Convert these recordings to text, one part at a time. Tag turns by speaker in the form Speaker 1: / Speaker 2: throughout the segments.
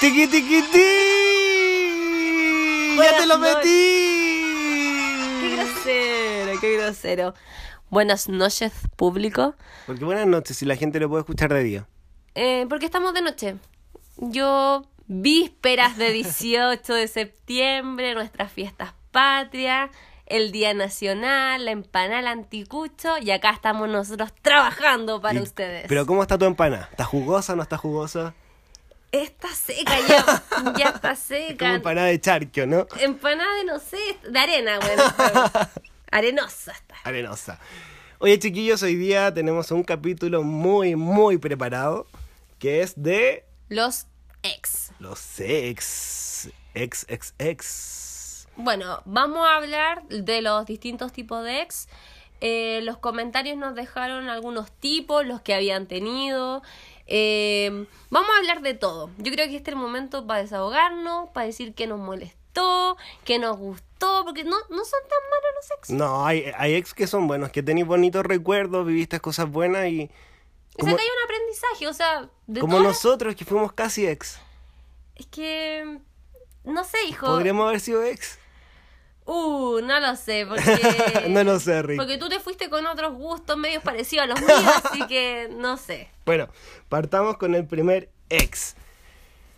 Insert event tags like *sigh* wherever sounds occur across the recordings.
Speaker 1: ¡Tiqui, tiqui, ti! ¡Ya te lo metí!
Speaker 2: Qué grosero, qué grosero. Buenas noches, público.
Speaker 1: Porque buenas noches, si la gente lo puede escuchar de día.
Speaker 2: Eh, porque estamos de noche. Yo, vísperas de 18 de septiembre, nuestras fiestas patrias, el Día Nacional, la empanada, el anticucho, y acá estamos nosotros trabajando para
Speaker 1: Y-
Speaker 2: ustedes.
Speaker 1: Pero ¿cómo está tu empana? ¿Está jugosa o no está jugosa?
Speaker 2: Está seca ya, ya está *laughs*
Speaker 1: como
Speaker 2: seca.
Speaker 1: empanada de charquio, ¿no?
Speaker 2: Empanada de, no sé, de arena, bueno. *laughs* Arenosa está.
Speaker 1: Arenosa. Oye, chiquillos, hoy día tenemos un capítulo muy, muy preparado, que es de
Speaker 2: Los ex.
Speaker 1: los ex. Ex, ex, ex.
Speaker 2: Bueno, vamos a hablar de los distintos tipos de ex. Eh, los comentarios nos dejaron algunos tipos, los que habían tenido. Eh, vamos a hablar de todo. Yo creo que este es el momento para desahogarnos, para decir que nos molestó, que nos gustó, porque no, no son tan malos los ex.
Speaker 1: No, hay, hay ex que son buenos, que tenéis bonitos recuerdos, viviste cosas buenas y... Como,
Speaker 2: saca ahí un aprendizaje, o sea, de
Speaker 1: como
Speaker 2: todas-
Speaker 1: nosotros que fuimos casi ex.
Speaker 2: Es que... No sé, hijo.
Speaker 1: ¿Podríamos haber sido ex?
Speaker 2: Uh, no lo sé, *laughs* porque...
Speaker 1: no lo sé, Rick.
Speaker 2: Porque tú te fuiste con otros gustos medios parecidos a los míos, *laughs* así que no sé.
Speaker 1: Bueno, partamos con el primer ex.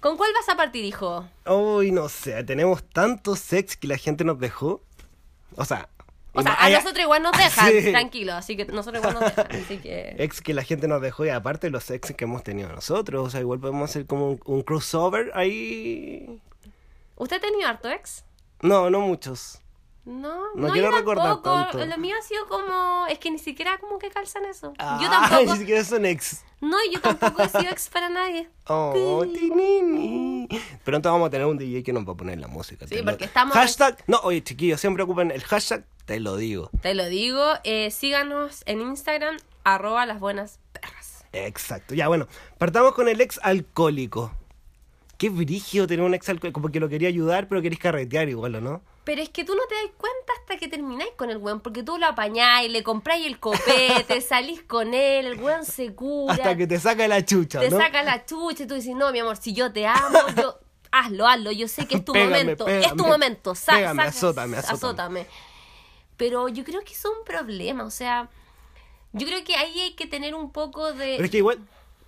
Speaker 2: ¿Con cuál vas a partir, hijo?
Speaker 1: Uy, no sé, tenemos tantos ex que la gente nos dejó. O sea...
Speaker 2: O sea, a nosotros igual nos dejan, *laughs*
Speaker 1: Sí.
Speaker 2: tranquilo, así que nosotros igual nos dejan, así que...
Speaker 1: Ex que la gente nos dejó y aparte los ex que hemos tenido nosotros. O sea, igual podemos hacer como un, un crossover ahí.
Speaker 2: ¿Usted ha tenido harto ex?
Speaker 1: No, no muchos.
Speaker 2: No,
Speaker 1: No
Speaker 2: no,
Speaker 1: quiero
Speaker 2: yo
Speaker 1: recordar
Speaker 2: tampoco.
Speaker 1: tanto.
Speaker 2: Lo mío ha sido como... Es que ni siquiera como que calzan eso. yo
Speaker 1: Ah, *laughs*
Speaker 2: tampoco...
Speaker 1: Ni siquiera son ex.
Speaker 2: No, yo tampoco he sido ex para nadie.
Speaker 1: Oh, tinini. Pronto vamos a tener un DJ que nos va a poner la música.
Speaker 2: Sí,
Speaker 1: lo-
Speaker 2: porque estamos-
Speaker 1: Hashtag. No, oye, chiquillos, siempre ocupen el hashtag, te lo digo.
Speaker 2: Te lo digo, eh, síganos en Instagram, arroba las buenas perras.
Speaker 1: Exacto. Ya, bueno, partamos con el ex alcohólico. Qué brigio tener un ex alcohólico, porque lo quería ayudar, pero querés carretear igual, ¿o no?
Speaker 2: Pero es que tú no te das cuenta hasta que termináis con el weón, porque tú lo apañáis, le compráis el copete, *laughs* salís con él, el weón se cura,
Speaker 1: Hasta que te saca la chucha,
Speaker 2: te
Speaker 1: ¿no?
Speaker 2: saca la chucha y tú dices, no, mi amor, si yo te amo, yo... *laughs* Hazlo, hazlo, yo sé que es tu
Speaker 1: Pégame,
Speaker 2: momento, es tu momento, sa-
Speaker 1: Pégame, azótame, azótame.
Speaker 2: azótame. Pero yo creo que es un problema, o sea, yo creo que ahí hay que tener un poco de...
Speaker 1: Pero es que igual,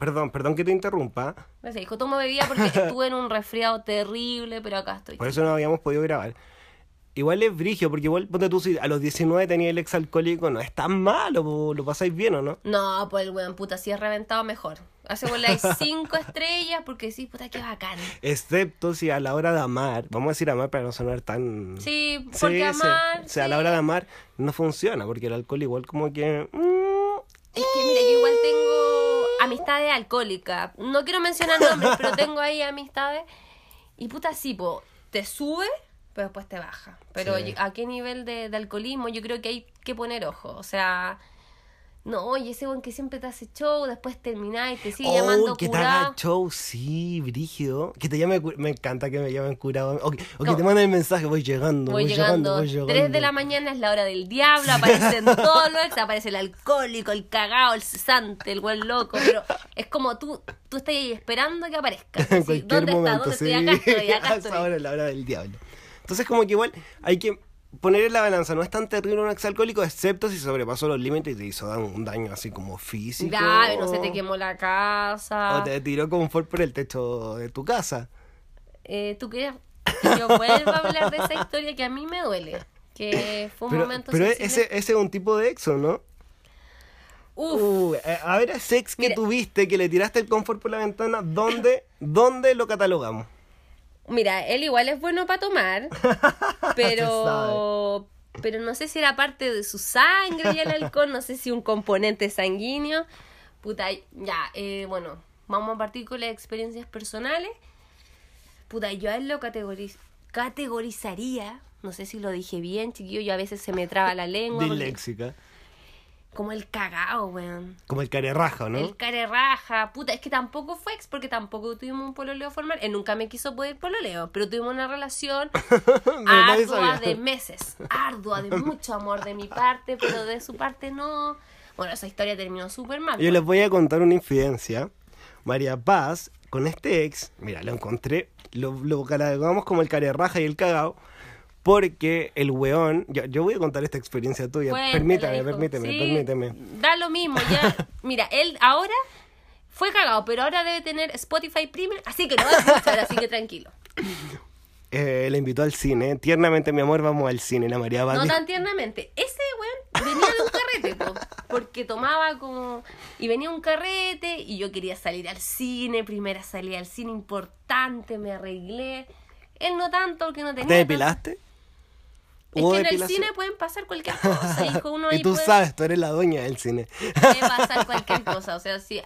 Speaker 1: perdón, perdón que te interrumpa,
Speaker 2: No sé, dijo, tomo bebida porque estuve en un resfriado terrible, pero acá estoy.
Speaker 1: por eso no habíamos podido grabar. Igual es brigio, porque igual, ponte tú, si a los 19 tenía el ex alcohólico, no es tan malo, po, lo pasáis bien, ¿o no?
Speaker 2: No, pues el weón, puta, si es reventado mejor. Hace hay cinco estrellas porque sí, puta, qué bacán.
Speaker 1: Excepto si a la hora de amar, vamos a decir amar para no sonar tan...
Speaker 2: Sí,
Speaker 1: Sí,
Speaker 2: porque
Speaker 1: sí.
Speaker 2: amar.
Speaker 1: O sea, a la
Speaker 2: sí.
Speaker 1: hora de amar no funciona, porque el alcohol igual como que... mm,
Speaker 2: Es que mira, yo igual tengo amistades alcohólicas. No quiero mencionar nombres, pero *laughs* tengo ahí amistades. Y puta, sí, po, te sube, pero después te baja. Pero
Speaker 1: Sí.
Speaker 2: yo- ¿a qué nivel de, de alcoholismo? Yo creo que hay que poner ojo. O sea, no, oye, ese weón que siempre te hace show, después termina y te sigue
Speaker 1: Oh,
Speaker 2: llamando
Speaker 1: que te haga show, sí, brígido. Que te llame, me encanta que me llamen curado. O que, o que
Speaker 2: No.
Speaker 1: te manden el mensaje, voy llegando,
Speaker 2: Voy
Speaker 1: voy,
Speaker 2: llegando,
Speaker 1: voy llegando.
Speaker 2: 3 de la mañana es la hora del diablo, aparecen todos los ex, aparece el alcohólico, el cagao, el cesante, el buen loco, pero es como tú, tú estás ahí esperando que aparezca. *laughs*
Speaker 1: En
Speaker 2: Así,
Speaker 1: cualquier
Speaker 2: ¿Dónde
Speaker 1: momento,
Speaker 2: está?
Speaker 1: sí.
Speaker 2: ¿Dónde estoy? Acá estoy, *laughs* acá
Speaker 1: A esa
Speaker 2: estoy.
Speaker 1: hora es la hora del diablo. Entonces como que igual hay que poner en la balanza, no es tan terrible un ex alcohólico, excepto si sobrepasó los límites y te hizo un daño así como físico.
Speaker 2: Grave, no se te quemó la casa.
Speaker 1: O te tiró confort por el techo de tu casa.
Speaker 2: Eh, ¿Tú quieres que yo vuelva a hablar de esa historia que a mí me duele? Que fue un
Speaker 1: Pero,
Speaker 2: momento
Speaker 1: pero
Speaker 2: sensible.
Speaker 1: ese, ese es un tipo de exo, ¿no?
Speaker 2: Uf,
Speaker 1: Uh, eh, a ver, ese ex que
Speaker 2: Mira.
Speaker 1: tuviste, que le tiraste el confort por la ventana, ¿dónde, ¿dónde lo catalogamos?
Speaker 2: Mira, él igual es bueno para tomar, *laughs* pero pero no sé si era parte de su sangre y el alcohol, no sé si un componente sanguíneo. Puta, ya, eh, bueno, vamos a partir con las experiencias personales. Puta, yo a él lo categoriz- categorizaría, no sé si lo dije bien, chiquillo, yo a veces se me traba la lengua. *laughs* porque-
Speaker 1: Disléxica.
Speaker 2: Como el cagao, weón.
Speaker 1: Como el carerraja, ¿no?
Speaker 2: El care raja, puta, es que tampoco fue ex porque tampoco tuvimos un pololeo formal. Él nunca me quiso poder pololeo, pero tuvimos una relación *laughs* ardua de meses, ardua de mucho amor de mi parte, pero de su parte no. Bueno, esa historia terminó súper mal.
Speaker 1: Yo les voy a contar una infidencia. María Paz, con este ex, mira, lo encontré, lo, lo catalogamos como el carerraja y el cagao, porque el weón, yo, yo voy a contar esta experiencia tuya,
Speaker 2: Cuéntala,
Speaker 1: permítame,
Speaker 2: hijo.
Speaker 1: permíteme,
Speaker 2: Sí,
Speaker 1: permíteme.
Speaker 2: Da lo mismo, ya. *laughs* Mira, él ahora fue cagado, pero ahora debe tener Spotify Premium, así que no va a escuchar, así que tranquilo. *laughs*
Speaker 1: Eh, la invitó al cine, tiernamente mi amor, vamos al cine, la María Paz
Speaker 2: No tan tiernamente. Ese weón venía de un carrete, po, porque tomaba como. Y venía un carrete y yo quería salir al cine, primera salida al cine importante, me arreglé. Él no tanto, porque no tenía.
Speaker 1: ¿Te depilaste?
Speaker 2: Es
Speaker 1: ¿Hubo
Speaker 2: que en el cine pueden pasar cualquier *laughs* cosa, hijo. Uno ahí
Speaker 1: Y tú
Speaker 2: puede,
Speaker 1: sabes, tú eres la dueña del cine.
Speaker 2: puede *laughs* pasar cualquier cosa. O sea, si,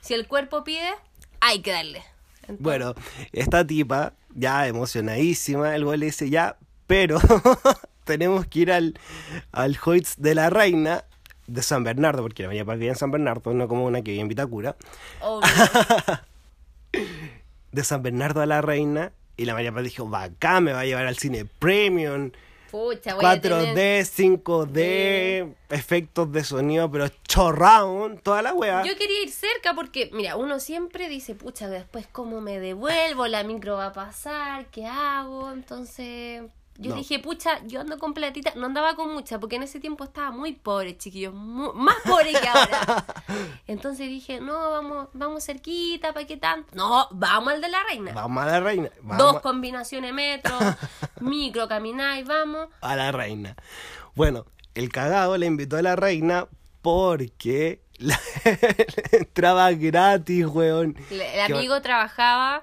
Speaker 2: si el cuerpo pide, hay que darle. Entonces,
Speaker 1: Bueno, esta tipa, ya emocionadísima, el güey le dice ya, pero *laughs* tenemos que ir al, al Hoyts de la Reina de San Bernardo, porque la María Paz vive en San Bernardo, no como una que vive en Vitacura, de San Bernardo a la Reina, y la María Paz dijo, bacán, me va a llevar al cine premium,
Speaker 2: Pucha, voy a
Speaker 1: 4D,
Speaker 2: tener-
Speaker 1: 5D, efectos de sonido, pero chorround, toda la wea.
Speaker 2: Yo quería ir cerca porque, mira, uno siempre dice, pucha, después cómo me devuelvo, la micro va a pasar, ¿qué hago? Entonces, yo
Speaker 1: No.
Speaker 2: dije, pucha, yo ando con platita, no andaba con mucha, porque en ese tiempo estaba muy pobre, chiquillos, mu- más pobre que ahora. *laughs* Entonces dije, no, vamos, vamos cerquita, ¿para qué tanto? No, vamos al de la reina.
Speaker 1: Vamos a la Reina. Vamos
Speaker 2: Dos combinaciones metro, *laughs* micro, camináis, vamos.
Speaker 1: a la reina. Bueno, el cagado le invitó a la reina porque la *laughs* entraba gratis, weón.
Speaker 2: El amigo trabajaba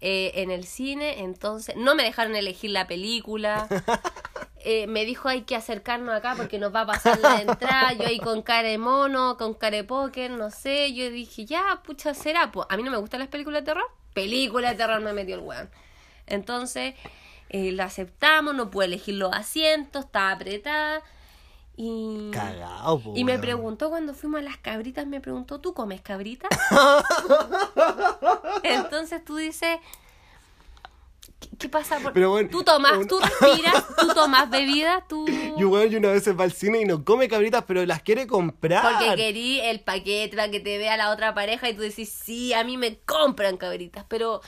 Speaker 2: eh, en el cine, entonces no me dejaron elegir la película. *laughs* Eh, me dijo hay que acercarnos acá porque nos va a pasar la entrada. Yo ahí con cara de mono, con cara de póker, no sé. Yo dije, ya, pucha, será. Pues a mí no me gustan las películas de terror. Película de terror me metió el weón. Entonces eh, la aceptamos, no pude elegir los asientos, estaba apretada. Y,
Speaker 1: Cagado, po,
Speaker 2: y me preguntó cuando fuimos a las cabritas, me preguntó, ¿tú comes cabritas? *laughs* Entonces tú dices, ¿qué, qué pasa? Por...
Speaker 1: Pero bueno,
Speaker 2: tú tomas,
Speaker 1: un-
Speaker 2: tú respiras, tú tomas bebida, tú... *laughs*
Speaker 1: Y weón, y una vez va al cine y no come cabritas, pero las quiere comprar.
Speaker 2: Porque querí el paquete para que te vea la otra pareja y tú decís, sí, a mí me compran cabritas, pero...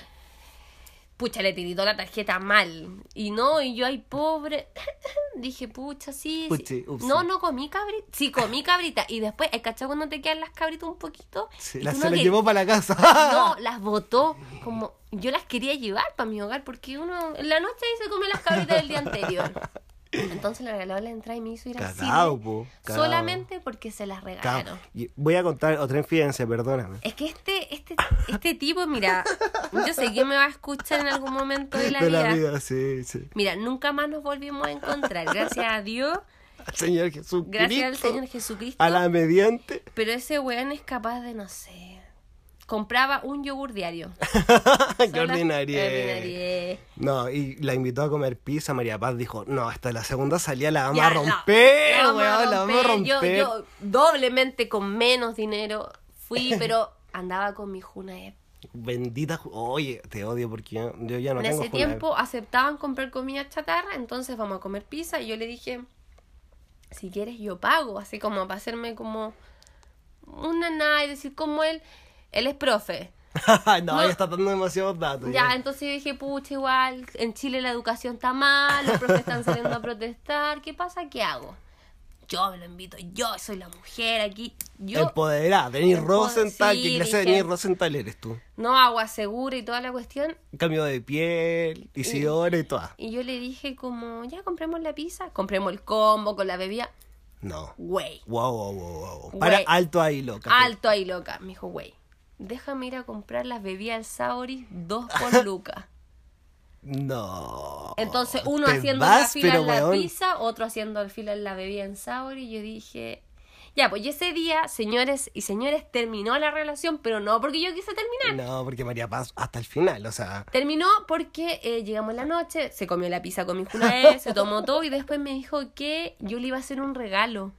Speaker 2: Pucha, le tiritó la tarjeta mal. Y no, y yo ahí pobre. *coughs* Dije, pucha, sí. sí.
Speaker 1: Puchi, upsi.
Speaker 2: No, no comí cabrita. Sí, comí cabrita. Y después, ¿el cachado cuando te quedan las cabritas un poquito?
Speaker 1: Sí, las se las llevó para la casa. *laughs*
Speaker 2: No, las botó. Como yo las quería llevar para mi hogar porque uno en la noche se come las cabritas del día anterior. Entonces le regaló la entrada y me hizo ir al cine
Speaker 1: po,
Speaker 2: solamente porque se las regalaron.
Speaker 1: Voy a contar otra infidencia, perdóname.
Speaker 2: Es que este, este, este tipo, mira, yo sé que me va a escuchar en algún momento de la,
Speaker 1: De
Speaker 2: vida.
Speaker 1: la vida, sí, sí.
Speaker 2: Mira, nunca más nos volvimos a encontrar, gracias a Dios,
Speaker 1: Al Señor Jesucristo.
Speaker 2: gracias al Señor Jesucristo.
Speaker 1: A la mediante.
Speaker 2: Pero ese weón es capaz de, no sé, compraba un yogur diario. *laughs*
Speaker 1: Qué
Speaker 2: ordinarie.
Speaker 1: No, y la invitó a comer pizza. María Paz dijo: No, hasta la segunda salida la vamos
Speaker 2: Ya,
Speaker 1: a
Speaker 2: no,
Speaker 1: romper,
Speaker 2: a
Speaker 1: weón, la vamos a
Speaker 2: romper.
Speaker 1: romper.
Speaker 2: Yo, yo doblemente con menos dinero fui, *laughs* pero andaba con mi Juna Ep.
Speaker 1: Bendita. Oye, te odio porque yo, yo ya no
Speaker 2: en
Speaker 1: tengo
Speaker 2: ese
Speaker 1: Junaed.
Speaker 2: tiempo aceptaban comprar comida chatarra, entonces vamos a comer pizza y yo le dije, si quieres yo pago, así como para hacerme como una nada y decir como él, él es profe. *laughs*
Speaker 1: no,
Speaker 2: No.
Speaker 1: ya está dando demasiados datos.
Speaker 2: Ya, entonces yo dije, pucha, igual, en Chile la educación está mal, los profes están saliendo a protestar, ¿qué pasa? ¿Qué hago? Yo me lo invito, yo soy la mujer aquí, yo
Speaker 1: Empoderada, Denis Rosenthal.
Speaker 2: sí,
Speaker 1: ¿Qué clase de Denis Rosenthal eres tú?
Speaker 2: no agua segura y toda la cuestión.
Speaker 1: Cambio de piel, Isidora y toda.
Speaker 2: Y yo le dije como, ya compremos la pizza, compremos el combo con la bebida.
Speaker 1: No.
Speaker 2: Güey,
Speaker 1: Wow, wow, wow, wow. Para alto ahí, loca.
Speaker 2: alto ahí loca. Me dijo, güey, déjame ir a comprar las bebidas al Sauri, dos por *laughs* lucas.
Speaker 1: No.
Speaker 2: Entonces uno haciendo la
Speaker 1: vas,
Speaker 2: fila
Speaker 1: pero,
Speaker 2: en la
Speaker 1: weón.
Speaker 2: pizza, otro haciendo la fila en la bebida en Sauri. Y yo dije, ya, pues ese día, señores y señores, terminó la relación, pero no porque yo quise terminar.
Speaker 1: No, porque María Paz hasta el final, o sea.
Speaker 2: Terminó porque eh, llegamos en la noche, se comió la pizza con mi Junae, se tomó *laughs* todo y después me dijo que yo le iba a hacer un regalo.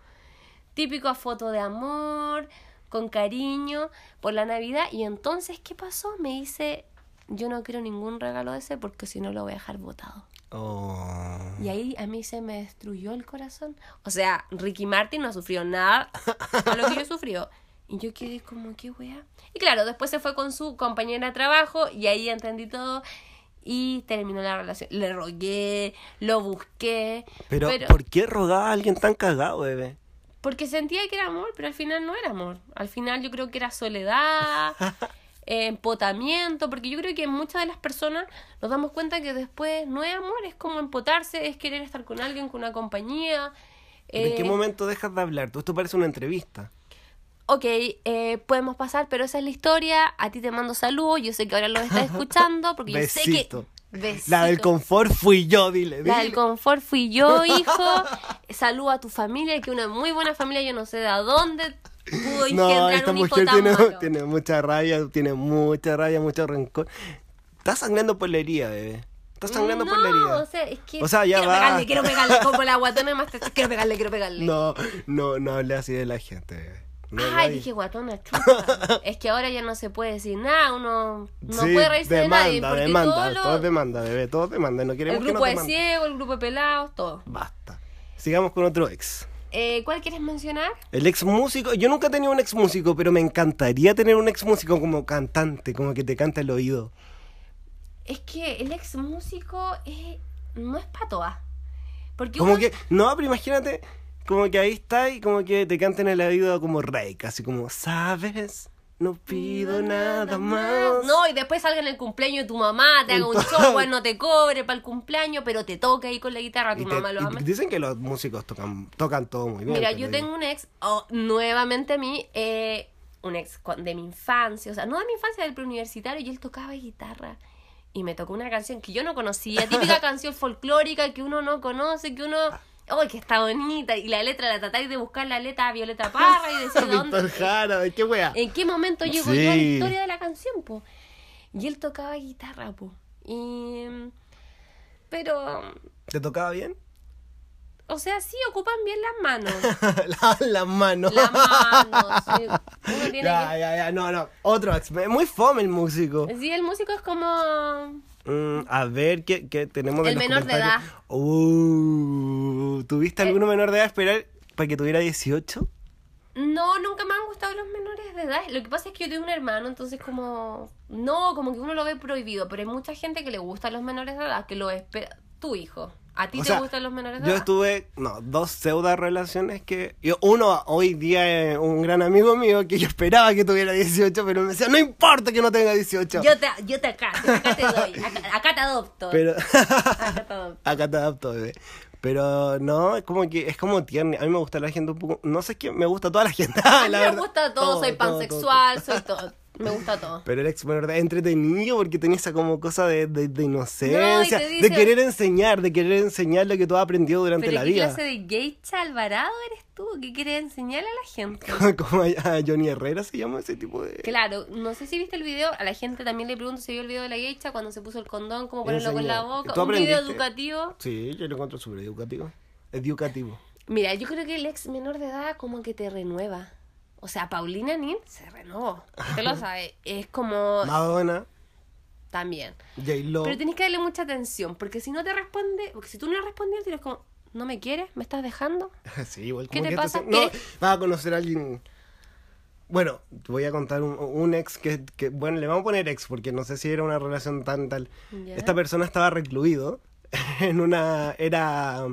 Speaker 2: Típico a foto de amor, con cariño, por la Navidad. Y entonces, ¿qué pasó? Me dice, yo no quiero ningún regalo de ese porque si no lo voy a dejar botado.
Speaker 1: Oh.
Speaker 2: Y ahí a mí se me destruyó el corazón. O sea, Ricky Martin no sufrió nada a lo que yo sufrió. Y yo quedé como, ¿qué wea? Y claro, después se fue con su compañera de trabajo y ahí entendí todo y terminó la relación. Le rogué, lo busqué.
Speaker 1: Pero, ¿por qué rogaba a alguien tan cagado, bebé?
Speaker 2: Porque sentía que era amor, pero al final no era amor. Al final yo creo que era soledad, *laughs* eh, empotamiento, porque yo creo que muchas de las personas nos damos cuenta que después no es amor, es como empotarse, es querer estar con alguien, con una compañía.
Speaker 1: ¿En qué eh, momento dejas de hablar? Esto parece una entrevista
Speaker 2: ok, eh, podemos pasar, pero esa es la historia. A ti te mando saludos. Yo sé que ahora lo estás *laughs* escuchando porque yo sé que.
Speaker 1: La del confort fui yo, dile, dile.
Speaker 2: La del confort fui yo, hijo. *laughs* Saludo a tu familia, que una muy buena familia, yo no sé de dónde pudo no, esta un mujer
Speaker 1: tiene, tiene mucha rabia, tiene mucha rabia, mucho rencor. Estás sangrando por la herida, bebé. Estás sangrando por la herida.
Speaker 2: O sea, es que.
Speaker 1: O sea, ya
Speaker 2: quiero
Speaker 1: va.
Speaker 2: pegarle, quiero pegarle. *laughs* Como la guatona más. Quiero pegarle, quiero pegarle.
Speaker 1: No, no, no hable así de la gente, bebé.
Speaker 2: Ay, dije guatona chupa. *laughs* es que ahora ya no se puede decir nada, uno no puede reírse de nadie. Porque
Speaker 1: demanda,
Speaker 2: todo,
Speaker 1: lo... todo demanda, bebé, todo demanda. No queremos
Speaker 2: el grupo
Speaker 1: que
Speaker 2: de ciegos, el grupo de pelados, todo.
Speaker 1: Basta. Sigamos con otro ex.
Speaker 2: Eh, ¿Cuál quieres mencionar?
Speaker 1: El ex músico. Yo nunca he tenido un ex músico, pero me encantaría tener un ex músico como cantante, como que te canta el oído.
Speaker 2: Es que el ex músico es... no es patoa. Porque
Speaker 1: como que, no, pero imagínate, como que ahí está y como que te canten el oído como rey, casi como, ¿sabes? No pido nada más.
Speaker 2: No, y después salga en el cumpleaños de tu mamá, te haga un show, no te cobre para el cumpleaños, pero te toca ahí con la guitarra, tu mamá lo ama.
Speaker 1: Dicen que los músicos tocan, tocan todo muy bien.
Speaker 2: Mira, yo tengo un ex, oh, nuevamente a mí, eh, un ex de mi infancia, o sea, no de mi infancia, del preuniversitario, y él tocaba guitarra. Y me tocó una canción que yo no conocía, típica *laughs* canción folclórica que uno no conoce, que uno ¡ay, que está bonita! Y la letra la tratáis de buscar la letra a Violeta *laughs* Parra y decir dónde.
Speaker 1: Jara, ¿qué wea?
Speaker 2: ¿En qué momento llegó la historia de la canción, po? Y él tocaba guitarra, po. Y. Pero.
Speaker 1: ¿Te tocaba bien?
Speaker 2: O sea, sí ocupan bien las manos. *laughs*
Speaker 1: las manos.
Speaker 2: Las manos, sí. *laughs*
Speaker 1: ya, ya, ya, no, no. Otro, muy fome el músico.
Speaker 2: Sí, el músico es como
Speaker 1: Mm, a ver, ¿qué, qué tenemos
Speaker 2: de El menor de edad.
Speaker 1: Uh, ¿Tuviste alguno menor de edad esperar para que tuviera 18?
Speaker 2: No, nunca me han gustado los menores de edad. Lo que pasa es que yo tengo un hermano, entonces como... No, como que uno lo ve prohibido, pero hay mucha gente que le gustan los menores de edad, que lo espera... Tu hijo. ¿A ti te gustan los menores de
Speaker 1: edad? Yo estuve, no, dos pseudo relaciones que. Yo, uno hoy día es un gran amigo mío que yo esperaba que tuviera 18, pero me decía, no importa que no tenga 18.
Speaker 2: Yo te, yo te acá, acá te doy, acá, te adopto.
Speaker 1: Pero, acá te adopto. *laughs* Acá te adopto, bebé. Pero no, es como que es como tierno. A mí me gusta la gente un poco. No sé qué, me gusta toda la gente. *laughs*
Speaker 2: a mí me gusta todo, soy pansexual, soy todo. Me gusta todo.
Speaker 1: Pero era entretenido porque tenía esa como cosa de, de, inocencia, de querer enseñar, de querer enseñar lo que tú has aprendido durante la vida.
Speaker 2: ¿Qué clase de gay Alvarado eres tú? ¿Qué quieres enseñar a la gente? *laughs*
Speaker 1: como a Johnny Herrera se llama ese tipo de...
Speaker 2: Claro, no sé si viste el video, a la gente también le pregunto si vio el video de la geisha cuando se puso el condón, cómo ponerlo con la boca. Un video educativo.
Speaker 1: Sí, yo lo encuentro súper educativo. Educativo.
Speaker 2: Mira, yo creo que el ex menor de edad como que te renueva. O sea, Paulina Nin se renovó. Usted lo sabe. Es como.
Speaker 1: Madonna.
Speaker 2: También.
Speaker 1: J-Lo.
Speaker 2: Pero tienes que darle mucha atención. Porque si no te responde. Porque si tú no le respondes, tienes como. ¿No me quieres? ¿Me estás dejando? *laughs*
Speaker 1: sí, igual ¿Qué te pasa? No, vas a conocer a alguien. Bueno, te voy a contar un, ex que, que, Bueno, le vamos a poner ex porque no sé si era una relación tan tal. Esta persona estaba recluido *laughs* en una. Era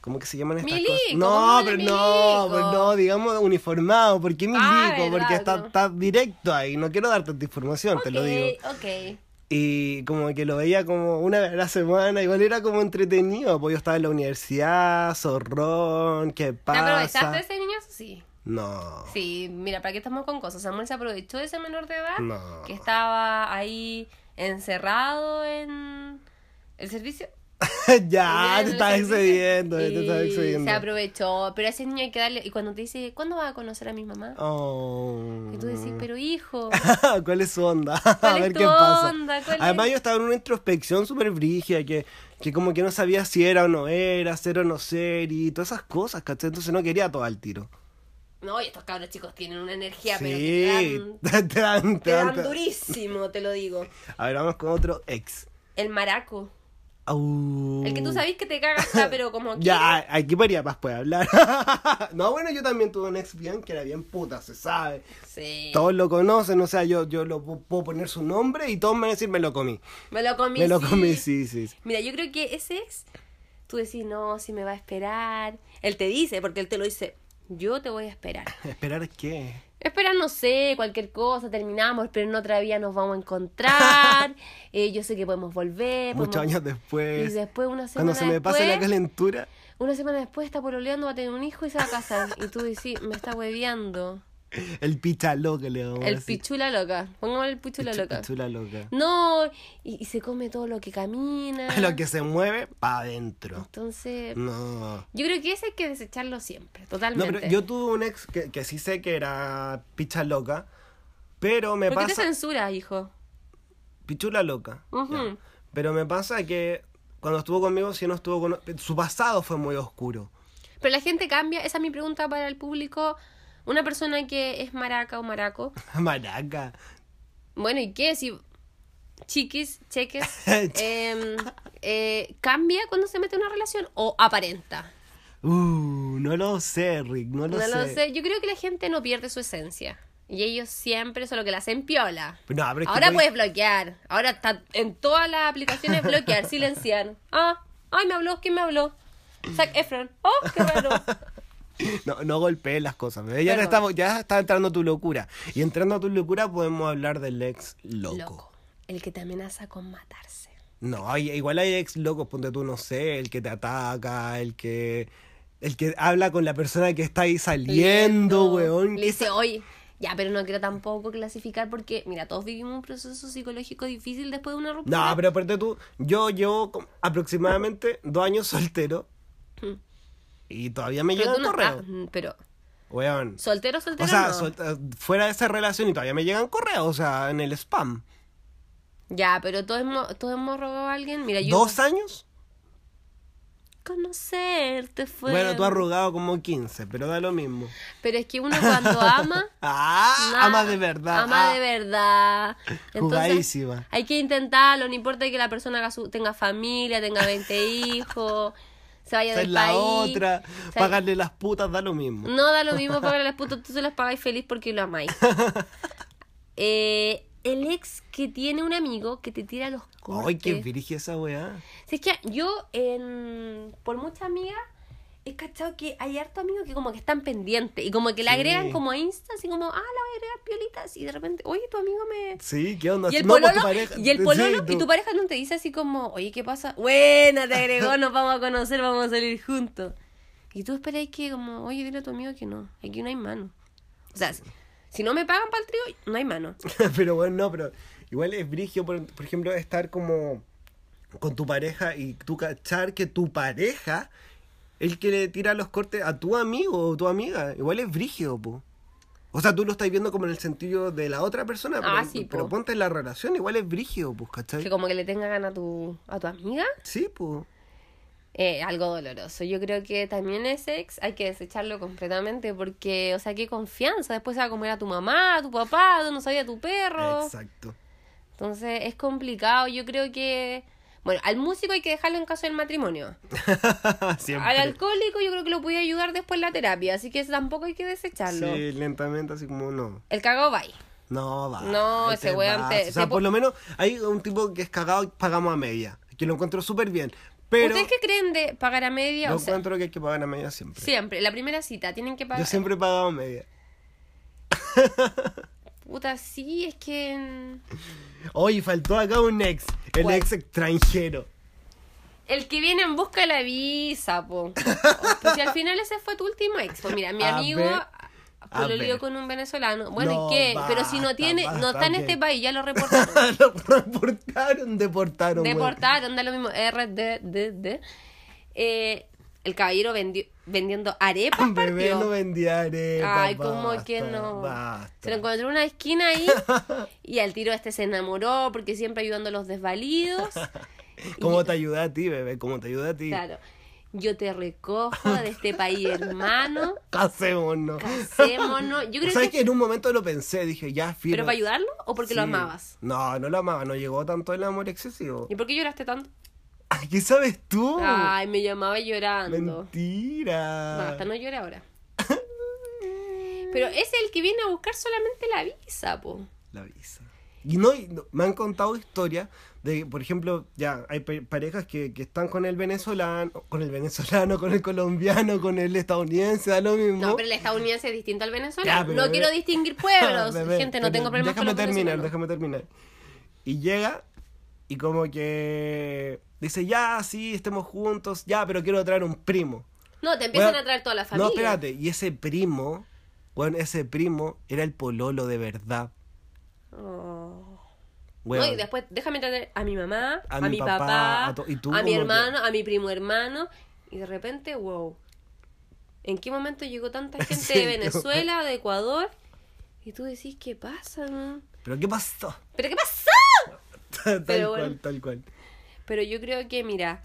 Speaker 1: ¿Cómo que se llaman estas
Speaker 2: milico,
Speaker 1: cosas? No, pero no, pero no, digamos uniformado. ¿Por qué ah, milico? Porque está, está, directo ahí. No quiero dar tanta información, te lo digo.
Speaker 2: Ok.
Speaker 1: Y como que lo veía como una vez a la semana, igual era como entretenido, porque yo estaba en la universidad, zorrón, ¿qué pasa? ¿Te
Speaker 2: aprovechaste de ese niño? Sí.
Speaker 1: No.
Speaker 2: Sí, mira, ¿para qué estamos con cosas? Samuel se aprovechó de ese menor de edad que estaba ahí encerrado en el servicio *laughs*
Speaker 1: ya, te estás excediendo, te estás excediendo.
Speaker 2: Se aprovechó, pero a ese niño hay que darle. Y cuando te dice, ¿cuándo vas a conocer a mi mamá?
Speaker 1: Oh.
Speaker 2: Y tú decís, pero hijo. *laughs*
Speaker 1: ¿Cuál es su onda? *laughs* a ver qué pasa. Además, yo estaba en una introspección súper brígida que, que como que no sabía si era o no era, ser o no ser y todas esas cosas, ¿cachai? Entonces no quería todo al tiro.
Speaker 2: No, y estos cabros chicos tienen una energía, pero que te dan, te dan, te dan durísimo, te lo digo.
Speaker 1: A ver, vamos con otro ex.
Speaker 2: El maraco. El que tú sabís que te cagas, pero como *laughs* que.
Speaker 1: Ya, aquí María Paz puede hablar. *laughs* no, bueno, yo también tuve un ex bien que era bien puta, se sabe.
Speaker 2: Sí.
Speaker 1: Todos lo conocen, o sea, yo, yo lo pu- puedo poner su nombre y todos me van a decir me lo comí.
Speaker 2: Me lo comí.
Speaker 1: Me lo comí, sí, sí. sí.
Speaker 2: Mira, yo creo que ese ex, tú decís, no, si me va a esperar. Él te dice, porque él te lo dice, yo te voy a esperar. *laughs*
Speaker 1: ¿Esperar qué?
Speaker 2: Esperar, no sé, cualquier cosa, terminamos, pero en otra vía nos vamos a encontrar. *laughs* eh, yo sé que podemos volver.
Speaker 1: Muchos
Speaker 2: podemos-
Speaker 1: años después.
Speaker 2: Y después, una semana
Speaker 1: Cuando se me
Speaker 2: después,
Speaker 1: pase la calentura.
Speaker 2: Una semana después está pololeando, va a tener un hijo y se va a casar. y tú decís, me está hueveando. *laughs*
Speaker 1: El pichalo que le vamos a
Speaker 2: El pichula loca. Pongámosle el pichula
Speaker 1: Pichu-
Speaker 2: loca.
Speaker 1: Pichula loca.
Speaker 2: No, y, y se come todo lo que camina. *laughs*
Speaker 1: Lo que se mueve, pa' adentro.
Speaker 2: Entonces,
Speaker 1: No.
Speaker 2: yo creo que ese hay que desecharlo siempre,
Speaker 1: No,
Speaker 2: totalmente.
Speaker 1: pero yo tuve un ex que, que sí sé que era picha loca, pero me
Speaker 2: ¿Por qué te
Speaker 1: pasa...
Speaker 2: censura, hijo?
Speaker 1: Pichula loca. Ya. Pero me pasa que cuando estuvo conmigo, sí no estuvo con... Su pasado fue muy oscuro.
Speaker 2: Pero la gente cambia, esa es mi pregunta para el público. Una persona que es maraca o maraco, *laughs*
Speaker 1: Maraca.
Speaker 2: bueno, ¿y qué? Si chiquis, cheques, *laughs* em, eh, ¿cambia cuando se mete en una relación o aparenta?
Speaker 1: Uh, no lo sé, Rick, no lo
Speaker 2: No
Speaker 1: sé.
Speaker 2: lo sé, yo creo que la gente no pierde su esencia. Y ellos siempre solo que la hacen piola.
Speaker 1: No,
Speaker 2: Ahora
Speaker 1: voy-
Speaker 2: puedes bloquear. Ahora está en todas las aplicaciones bloquear, silenciar. *laughs* Ah, ay, me habló, ¿quién me habló? Zac Efron. Oh, qué raro. *laughs*
Speaker 1: No, no golpees las cosas. Ya,
Speaker 2: Perdón.
Speaker 1: estamos, ya está entrando tu locura. Y entrando a tu locura podemos hablar del ex loco.
Speaker 2: Loco. El que te amenaza con matarse.
Speaker 1: No, hay, igual hay ex locos, ponte tú, no sé, el que te ataca, el que el que habla con la persona que está ahí saliendo, weón.
Speaker 2: Le dice, oye, ya, pero no quiero tampoco clasificar porque, mira, todos vivimos un proceso psicológico difícil después de una ruptura.
Speaker 1: No, pero ponte tú, yo llevo aproximadamente dos años soltero y todavía me.
Speaker 2: Pero
Speaker 1: llegan
Speaker 2: no
Speaker 1: correos.
Speaker 2: estás- mm, pero,
Speaker 1: Weón.
Speaker 2: soltero, soltero.
Speaker 1: O sea,
Speaker 2: no.
Speaker 1: sol- fuera de esa relación y todavía me llegan correos, o sea, en el spam.
Speaker 2: Ya, pero todos hemos, todos hemos rogado a alguien. Mira, yo.
Speaker 1: ¿Dos años?
Speaker 2: Conocerte fue.
Speaker 1: Bueno, tú has rogado como 15, pero da lo mismo.
Speaker 2: Pero es que uno cuando *laughs* ama.
Speaker 1: Ah, ama de verdad.
Speaker 2: Ama
Speaker 1: ah.
Speaker 2: de verdad. Entonces,
Speaker 1: Jugadísima.
Speaker 2: hay que intentarlo. No importa que la persona tenga familia, tenga 20 hijos, se vaya del
Speaker 1: la
Speaker 2: país.
Speaker 1: otra. Pagarle las putas da lo mismo.
Speaker 2: No da lo mismo pagarle las putas, tú se las pagáis feliz porque lo amáis. *laughs* Eh, el ex que tiene un amigo que te tira los cortes.
Speaker 1: Ay, qué virgen esa weá.
Speaker 2: Si es que yo, en, por muchas amigas, he cachado que hay harto amigos que como que están pendientes y como que le
Speaker 1: Sí.
Speaker 2: agregan como a Insta, así como, ah, la voy a agregar piolitas y de repente, oye, tu amigo me...
Speaker 1: Sí, ¿qué onda?
Speaker 2: Y el
Speaker 1: No, pues,
Speaker 2: pololo,
Speaker 1: tu pareja-
Speaker 2: y el
Speaker 1: sí,
Speaker 2: pololo, y tu pareja no te dice así como, oye, ¿qué pasa? Buena, te agregó, nos vamos a conocer, vamos a salir juntos. Y tú esperáis que como, oye, dile a tu amigo que no, aquí no hay mano. O sea, si, si no me pagan para el trío, no hay mano. *laughs*
Speaker 1: pero bueno, no, pero igual es brigio, por, por ejemplo, estar como con tu pareja y tú cachar que tu pareja, el que le tira los cortes a tu amigo o tu amiga, igual es brigio, po. O sea, tú lo estás viendo como en el sentido de la otra persona, pero,
Speaker 2: Ah, sí, po.
Speaker 1: pero ponte en la relación, igual es brigio, pues, ¿cachai?
Speaker 2: Que como que le tenga ganas a tu, a tu amiga.
Speaker 1: Sí, pues.
Speaker 2: eh, algo doloroso. Yo creo que también ese ex hay que desecharlo completamente porque, o sea, qué confianza. Después se va a comer a tu mamá, a tu papá, tú no sabía tu perro.
Speaker 1: Exacto.
Speaker 2: Entonces es complicado. Yo creo que, bueno, al músico hay que dejarlo en caso del matrimonio. *laughs* Al alcohólico yo creo que lo puede ayudar después en la terapia, así que tampoco hay que desecharlo.
Speaker 1: Sí, lentamente, así como no.
Speaker 2: El cagado va ahí.
Speaker 1: No, va.
Speaker 2: No, ese weón te-
Speaker 1: O sea, por
Speaker 2: po-
Speaker 1: lo menos hay un tipo que es cagado y pagamos a media. Que lo encuentro súper bien. Pero
Speaker 2: ¿Ustedes qué creen de pagar a media?
Speaker 1: yo
Speaker 2: O sea,
Speaker 1: encuentro que hay que pagar a media siempre.
Speaker 2: siempre, la primera cita, tienen que pagar.
Speaker 1: Yo siempre he pagado a media. *laughs*
Speaker 2: Puta, sí, es que...
Speaker 1: Oye, faltó acá un ex. El
Speaker 2: ¿Cuál?
Speaker 1: ex extranjero.
Speaker 2: El que viene en busca de la visa, po. Pues si al final ese fue tu último ex. Pues mira, mi
Speaker 1: A
Speaker 2: amigo
Speaker 1: ver, a
Speaker 2: pololeó
Speaker 1: ver.
Speaker 2: con un venezolano. Bueno,
Speaker 1: No,
Speaker 2: ¿y qué? Pero si no
Speaker 1: basta,
Speaker 2: tiene, no está en este país, ya lo *laughs* reportaron.
Speaker 1: lo reportaron, deportaron.
Speaker 2: Deportaron, da lo mismo. RDD. Eh, el caballero vendió, vendiendo arepas
Speaker 1: Bebé
Speaker 2: partió.
Speaker 1: no vendía arepas,
Speaker 2: Ay, como que no.
Speaker 1: basta.
Speaker 2: Se lo encontró en una esquina ahí *laughs* y al tiro este se enamoró porque siempre ayudando a los desvalidos. *laughs*
Speaker 1: ¿Cómo te ayuda a ti, bebé? ¿Cómo te ayuda a ti?
Speaker 2: Claro. Yo te recojo de este país, hermano. *laughs*
Speaker 1: Casémonos.
Speaker 2: Casémonos. Yo creo
Speaker 1: ¿Sabes
Speaker 2: que.
Speaker 1: que en un momento lo pensé? Dije, ya, filo.
Speaker 2: ¿Pero para ayudarlo o porque lo amabas?
Speaker 1: No, no lo amaba, no llegó tanto el amor excesivo.
Speaker 2: ¿Y por qué lloraste tanto? *laughs*
Speaker 1: ¿Qué sabes tú?
Speaker 2: Ay, me llamaba llorando.
Speaker 1: Mentira.
Speaker 2: Basta, no llore ahora. Pero es el que viene a buscar solamente la visa, po.
Speaker 1: La visa. Y no, no- me han contado historias de, por ejemplo, ya hay pa- parejas que, que están con el venezolano, con el venezolano, con el colombiano, con el estadounidense, da lo mismo.
Speaker 2: No, pero el estadounidense es distinto al venezolano.
Speaker 1: Ya, pero
Speaker 2: no
Speaker 1: bebé.
Speaker 2: quiero distinguir pueblos. *laughs*
Speaker 1: Bebé,
Speaker 2: Gente, no
Speaker 1: pero
Speaker 2: tengo problemas con
Speaker 1: Déjame
Speaker 2: los
Speaker 1: terminar,
Speaker 2: venezolanos.
Speaker 1: déjame terminar. Y llega y como que dice, ya, sí, estemos juntos, ya, pero quiero traer un primo.
Speaker 2: No, te empiezan
Speaker 1: Bueno,
Speaker 2: a traer toda la familia.
Speaker 1: No, espérate, y ese primo, bueno, ese primo era el pololo de verdad.
Speaker 2: Oh. No, y después déjame traer a mi mamá,
Speaker 1: A
Speaker 2: a,
Speaker 1: mi papá,
Speaker 2: papá,
Speaker 1: a to- y tú
Speaker 2: a mi hermano, a mi primo hermano. Y de repente, wow. ¿En qué momento llegó tanta *laughs* gente
Speaker 1: Sí,
Speaker 2: de Venezuela, de Ecuador? Y tú decís, ¿qué pasa? no?
Speaker 1: ¿Pero qué pasó?
Speaker 2: ¿Pero qué pasó? *laughs*
Speaker 1: tal
Speaker 2: Pero
Speaker 1: cual,
Speaker 2: bueno.
Speaker 1: tal cual.
Speaker 2: Pero yo creo que, mira.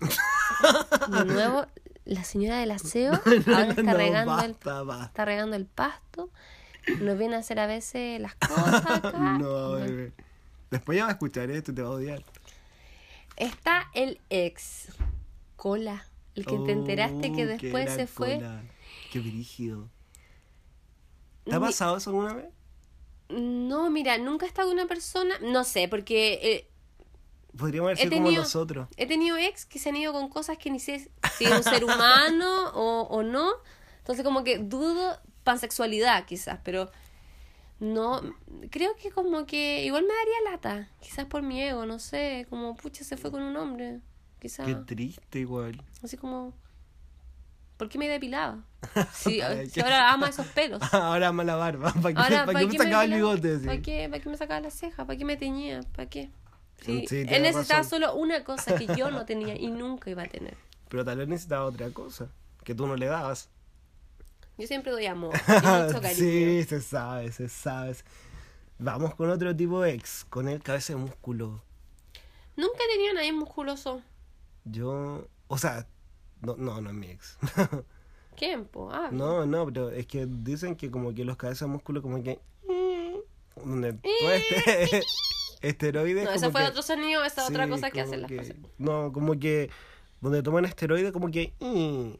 Speaker 2: *laughs* De nuevo, la señora del aseo *laughs* ahora está
Speaker 1: No,
Speaker 2: regando el
Speaker 1: basta, basta.
Speaker 2: está regando el pasto. Nos viene a hacer a veces las cosas *laughs* acá.
Speaker 1: No, bebé. Después ya va a escuchar esto te va a odiar.
Speaker 2: Está el ex. Cola. El que te enteraste que
Speaker 1: Oh,
Speaker 2: después se fue.
Speaker 1: Qué brígido. ¿Te ha pasado eso alguna vez?
Speaker 2: No, mira, nunca he estado con una persona. No sé, porque eh,
Speaker 1: Podríamos haber sido como
Speaker 2: tenido,
Speaker 1: nosotros.
Speaker 2: he tenido ex que se han ido con cosas que ni sé si es un ser humano o, o no. Entonces, como que dudo pansexualidad, quizás, pero no. Creo que como que igual me daría lata. Quizás por mi ego, no sé. Como, pucha, se fue con un hombre. Quizás.
Speaker 1: Qué triste igual.
Speaker 2: Así como. ¿Por qué me depilaba? *laughs* Si, si ahora ama esos pelos. *laughs*
Speaker 1: Ahora ama la barba. ¿Para qué,
Speaker 2: Ahora,
Speaker 1: para qué me sacaba el bigote?
Speaker 2: ¿Para qué, ¿Para qué me sacaba la ceja? ¿Para qué me teñía? ¿Para qué? Sí,
Speaker 1: Mm, Sí,
Speaker 2: él necesitaba
Speaker 1: razón.
Speaker 2: solo una cosa que yo no *laughs* tenía y nunca iba a tener.
Speaker 1: Pero tal vez necesitaba otra cosa. Que tú no le dabas.
Speaker 2: Yo siempre doy amor *laughs* mucho cariño.
Speaker 1: sí, se sabe, se sabe. Vamos con otro tipo de ex. Con el cabeza de músculo.
Speaker 2: Nunca he tenido a nadie musculoso.
Speaker 1: Yo. O sea. No, no, no es mi ex. *laughs*
Speaker 2: ¿Quién? Ah,
Speaker 1: no, no, pero es que dicen que como que los cabezas de músculo como que. Donde todo este. Esteroides.
Speaker 2: No, eso fue
Speaker 1: que-
Speaker 2: otro sonido, esa otra
Speaker 1: Sí,
Speaker 2: cosa que hacen las personas.
Speaker 1: No, como que donde toman esteroides como que... mm,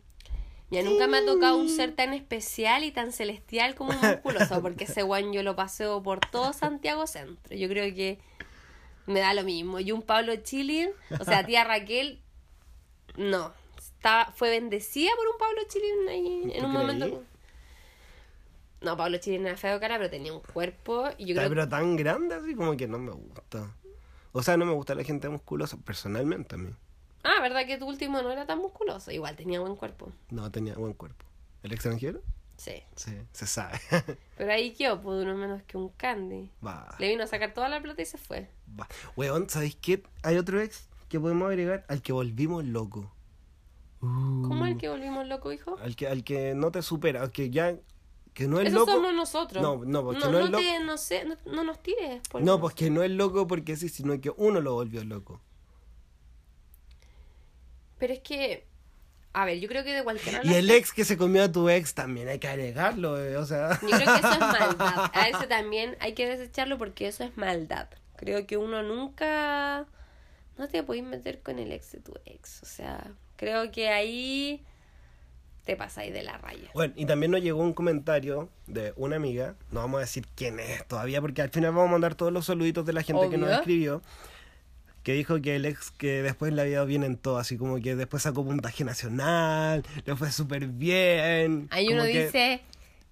Speaker 2: Ya nunca me ha tocado un ser tan especial y tan celestial como un *laughs* musculoso, porque ese guan yo lo paseo por todo Santiago Centro. Yo creo que me da lo mismo. Y un Pablo Chilin, o sea, tía Raquel, no. Está, fue bendecida por un Pablo Chilin ahí en
Speaker 1: ¿Tú
Speaker 2: un
Speaker 1: creí?
Speaker 2: No, Pablo Chilin era feo cara, pero tenía un cuerpo y yo creo
Speaker 1: pero tan grande así como que no me gusta. O sea, no me gusta la gente musculosa personalmente a mí.
Speaker 2: Ah, ¿verdad que tu último no era tan musculoso? Igual tenía buen cuerpo.
Speaker 1: No tenía buen cuerpo. ¿El extranjero?
Speaker 2: Sí.
Speaker 1: Sí, se sabe. *laughs*
Speaker 2: Pero ahí quedó, pues uno menos que un candy.
Speaker 1: va,
Speaker 2: Le vino a sacar toda la plata y se fue.
Speaker 1: va. Weón, ¿sabéis qué? Hay otro ex que podemos agregar al que volvimos loco.
Speaker 2: ¿Cómo
Speaker 1: Uh,
Speaker 2: el que volvimos loco, hijo?
Speaker 1: Al que, al que no te supera, al que ya... Que no es
Speaker 2: Eso
Speaker 1: loco.
Speaker 2: somos nosotros.
Speaker 1: No, no, porque
Speaker 2: no,
Speaker 1: no es
Speaker 2: no
Speaker 1: loco.
Speaker 2: te- no sé, no, no nos tires. por
Speaker 1: No,
Speaker 2: favor.
Speaker 1: pues que no es loco porque sí, sino que uno lo volvió loco.
Speaker 2: Pero es que, a ver, yo creo que de cualquier
Speaker 1: Y el ex que se comió a tu ex también hay que agregarlo, eh, o sea.
Speaker 2: Yo creo que eso es *laughs* maldad. A ese también hay que desecharlo porque eso es maldad. Creo que uno nunca... No te podéis meter con el ex de tu ex. O sea, creo que ahí te pasáis de la raya.
Speaker 1: Bueno, y también nos llegó un comentario de una amiga, no vamos a decir quién es todavía, porque al final vamos a mandar todos los saluditos de la gente que nos escribió, que dijo que el ex que después le había ido bien en todo, así como que después sacó puntaje nacional, le fue súper bien.
Speaker 2: Ahí uno
Speaker 1: que
Speaker 2: dice,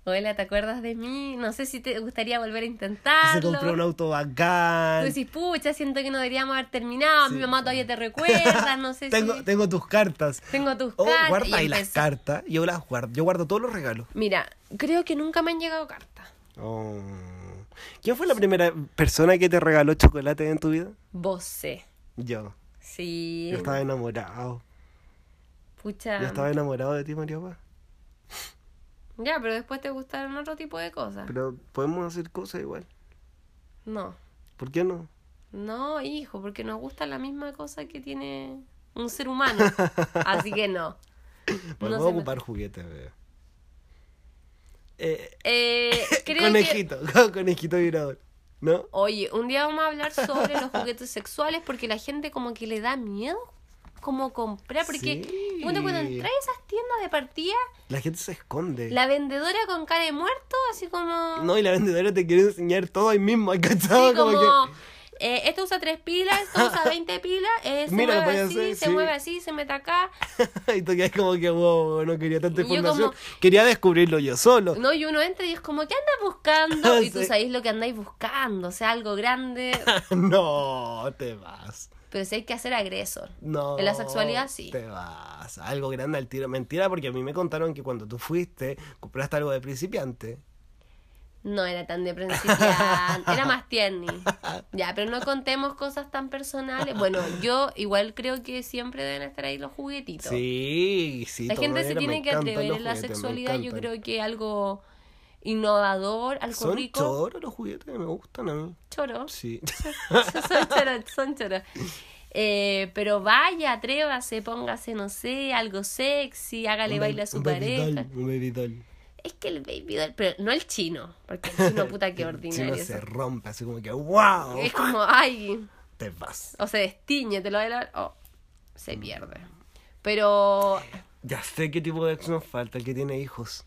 Speaker 2: hola, ¿te acuerdas de mí? No sé si te gustaría volver a
Speaker 1: Se
Speaker 2: intentarlo.
Speaker 1: compró un auto
Speaker 2: Tú
Speaker 1: bacán.
Speaker 2: decís, pucha, siento que no deberíamos haber terminado.
Speaker 1: Sí.
Speaker 2: Mi mamá todavía te recuerda, no sé *laughs*
Speaker 1: Tengo,
Speaker 2: si.
Speaker 1: tengo tus cartas.
Speaker 2: Tengo tus
Speaker 1: Oh,
Speaker 2: cartas.
Speaker 1: guarda ahí las cartas. Yo las guardo. Yo guardo todos los regalos.
Speaker 2: Mira, creo que nunca me han llegado cartas.
Speaker 1: Oh. ¿Quién fue la primera persona que te regaló chocolate en tu vida?
Speaker 2: Vos sé.
Speaker 1: Yo.
Speaker 2: Sí.
Speaker 1: Yo estaba enamorado.
Speaker 2: Pucha.
Speaker 1: Yo estaba enamorado de ti, María Paz.
Speaker 2: Ya, pero después te gustaron otro tipo de cosas.
Speaker 1: Pero podemos hacer cosas igual.
Speaker 2: No.
Speaker 1: ¿Por qué no?
Speaker 2: No, hijo, porque nos gusta la misma cosa que tiene un ser humano. *laughs* Así que no.
Speaker 1: Podemos
Speaker 2: me-
Speaker 1: ocupar juguetes, bebé. Eh,
Speaker 2: Eh, *laughs* creo que.
Speaker 1: conejito, *laughs* conejito vibrador. ¿No?
Speaker 2: Oye, un día vamos a hablar sobre los juguetes sexuales porque la gente como que le da miedo como comprar. Porque
Speaker 1: Sí.
Speaker 2: bueno, cuando entras a esas tiendas de partida,
Speaker 1: La gente se esconde.
Speaker 2: la vendedora con cara de muerto, así como...
Speaker 1: No, y la vendedora te quiere enseñar todo ahí mismo, ¿cachado?
Speaker 2: Sí, como,
Speaker 1: como
Speaker 2: eh, esto usa tres pilas, esto usa *laughs* 20 pilas, eh, se
Speaker 1: Mira,
Speaker 2: mueve así,
Speaker 1: hacer,
Speaker 2: se
Speaker 1: sí.
Speaker 2: mueve así, se mete acá. *laughs*
Speaker 1: y tú quedas como que, wow, no quería tanta información.
Speaker 2: como-
Speaker 1: Quería descubrirlo yo solo.
Speaker 2: No, y uno entra y es como, ¿qué andas buscando? *laughs* Y tú
Speaker 1: Sí.
Speaker 2: sabéis lo que andáis buscando, o sea, algo grande.
Speaker 1: no, te vas.
Speaker 2: Pero si hay que hacer agresor.
Speaker 1: No.
Speaker 2: En la sexualidad, sí.
Speaker 1: Te vas. Algo grande al tiro. Mentira, porque a mí me contaron que cuando tú fuiste, compraste algo de principiante.
Speaker 2: No era tan de principiante, era más tierni. Ya, pero no contemos cosas tan personales. Bueno, yo igual creo que siempre deben estar ahí los juguetitos.
Speaker 1: Sí, sí.
Speaker 2: La gente se tiene que atrever en la sexualidad. Yo creo que algo innovador, algo
Speaker 1: Son
Speaker 2: rico.
Speaker 1: choros los juguetes que me gustan a mí.
Speaker 2: Choro.
Speaker 1: Sí. *laughs*
Speaker 2: son choros, son choros. Eh, pero vaya, atrévase, póngase, no sé, algo sexy, hágale
Speaker 1: Un
Speaker 2: baile a
Speaker 1: baby-
Speaker 2: su
Speaker 1: un baby
Speaker 2: pareja.
Speaker 1: doll, un baby doll.
Speaker 2: Es que el baby doll, pero no el chino, porque el chino *laughs* puta que
Speaker 1: Si no
Speaker 2: ordinario.
Speaker 1: se rompe, así como que, wow.
Speaker 2: Es como, ay,
Speaker 1: Te vas.
Speaker 2: o se destiñe, te lo va a lavar, oh, se pierde. Pero
Speaker 1: Ya sé qué tipo de ex nos falta, el que tiene hijos.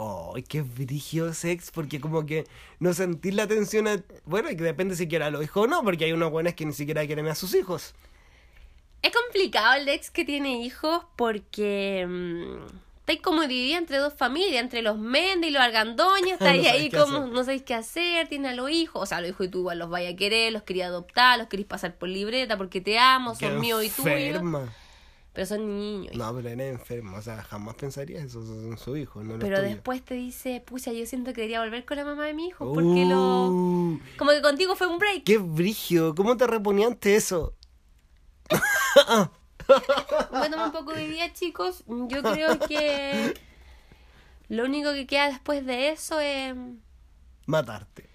Speaker 1: Oh, qué brígido ese ex, porque como que no sentir la atención a... Bueno, y que depende si quiera a los hijos o no, porque hay unos buenos que ni siquiera quieren a sus hijos.
Speaker 2: es complicado el ex que tiene hijos porque mm, estáis como dividida entre dos familias, entre los Méndez y los Argandoña, *laughs* estáis
Speaker 1: No
Speaker 2: ahí como
Speaker 1: hacer.
Speaker 2: no sabéis qué hacer, tiene a los hijos, o sea, los hijos y tú igual los vais a querer, los quería adoptar, los queréis pasar por libreta porque te amo, son míos y tuyos. Pero son niños.
Speaker 1: No, pero eres enferma, o sea, jamás pensaría eso, son su hijo, no
Speaker 2: Pero después te dice, pucha, yo siento que debería volver con la mamá de mi hijo porque lo...
Speaker 1: Uh,
Speaker 2: Como que contigo fue un break.
Speaker 1: ¡Qué brígido! ¿Cómo te reponía ante eso? *laughs*
Speaker 2: Bueno, un poco de día, chicos. Yo creo que *laughs* lo único que queda después de eso es...
Speaker 1: Matarte.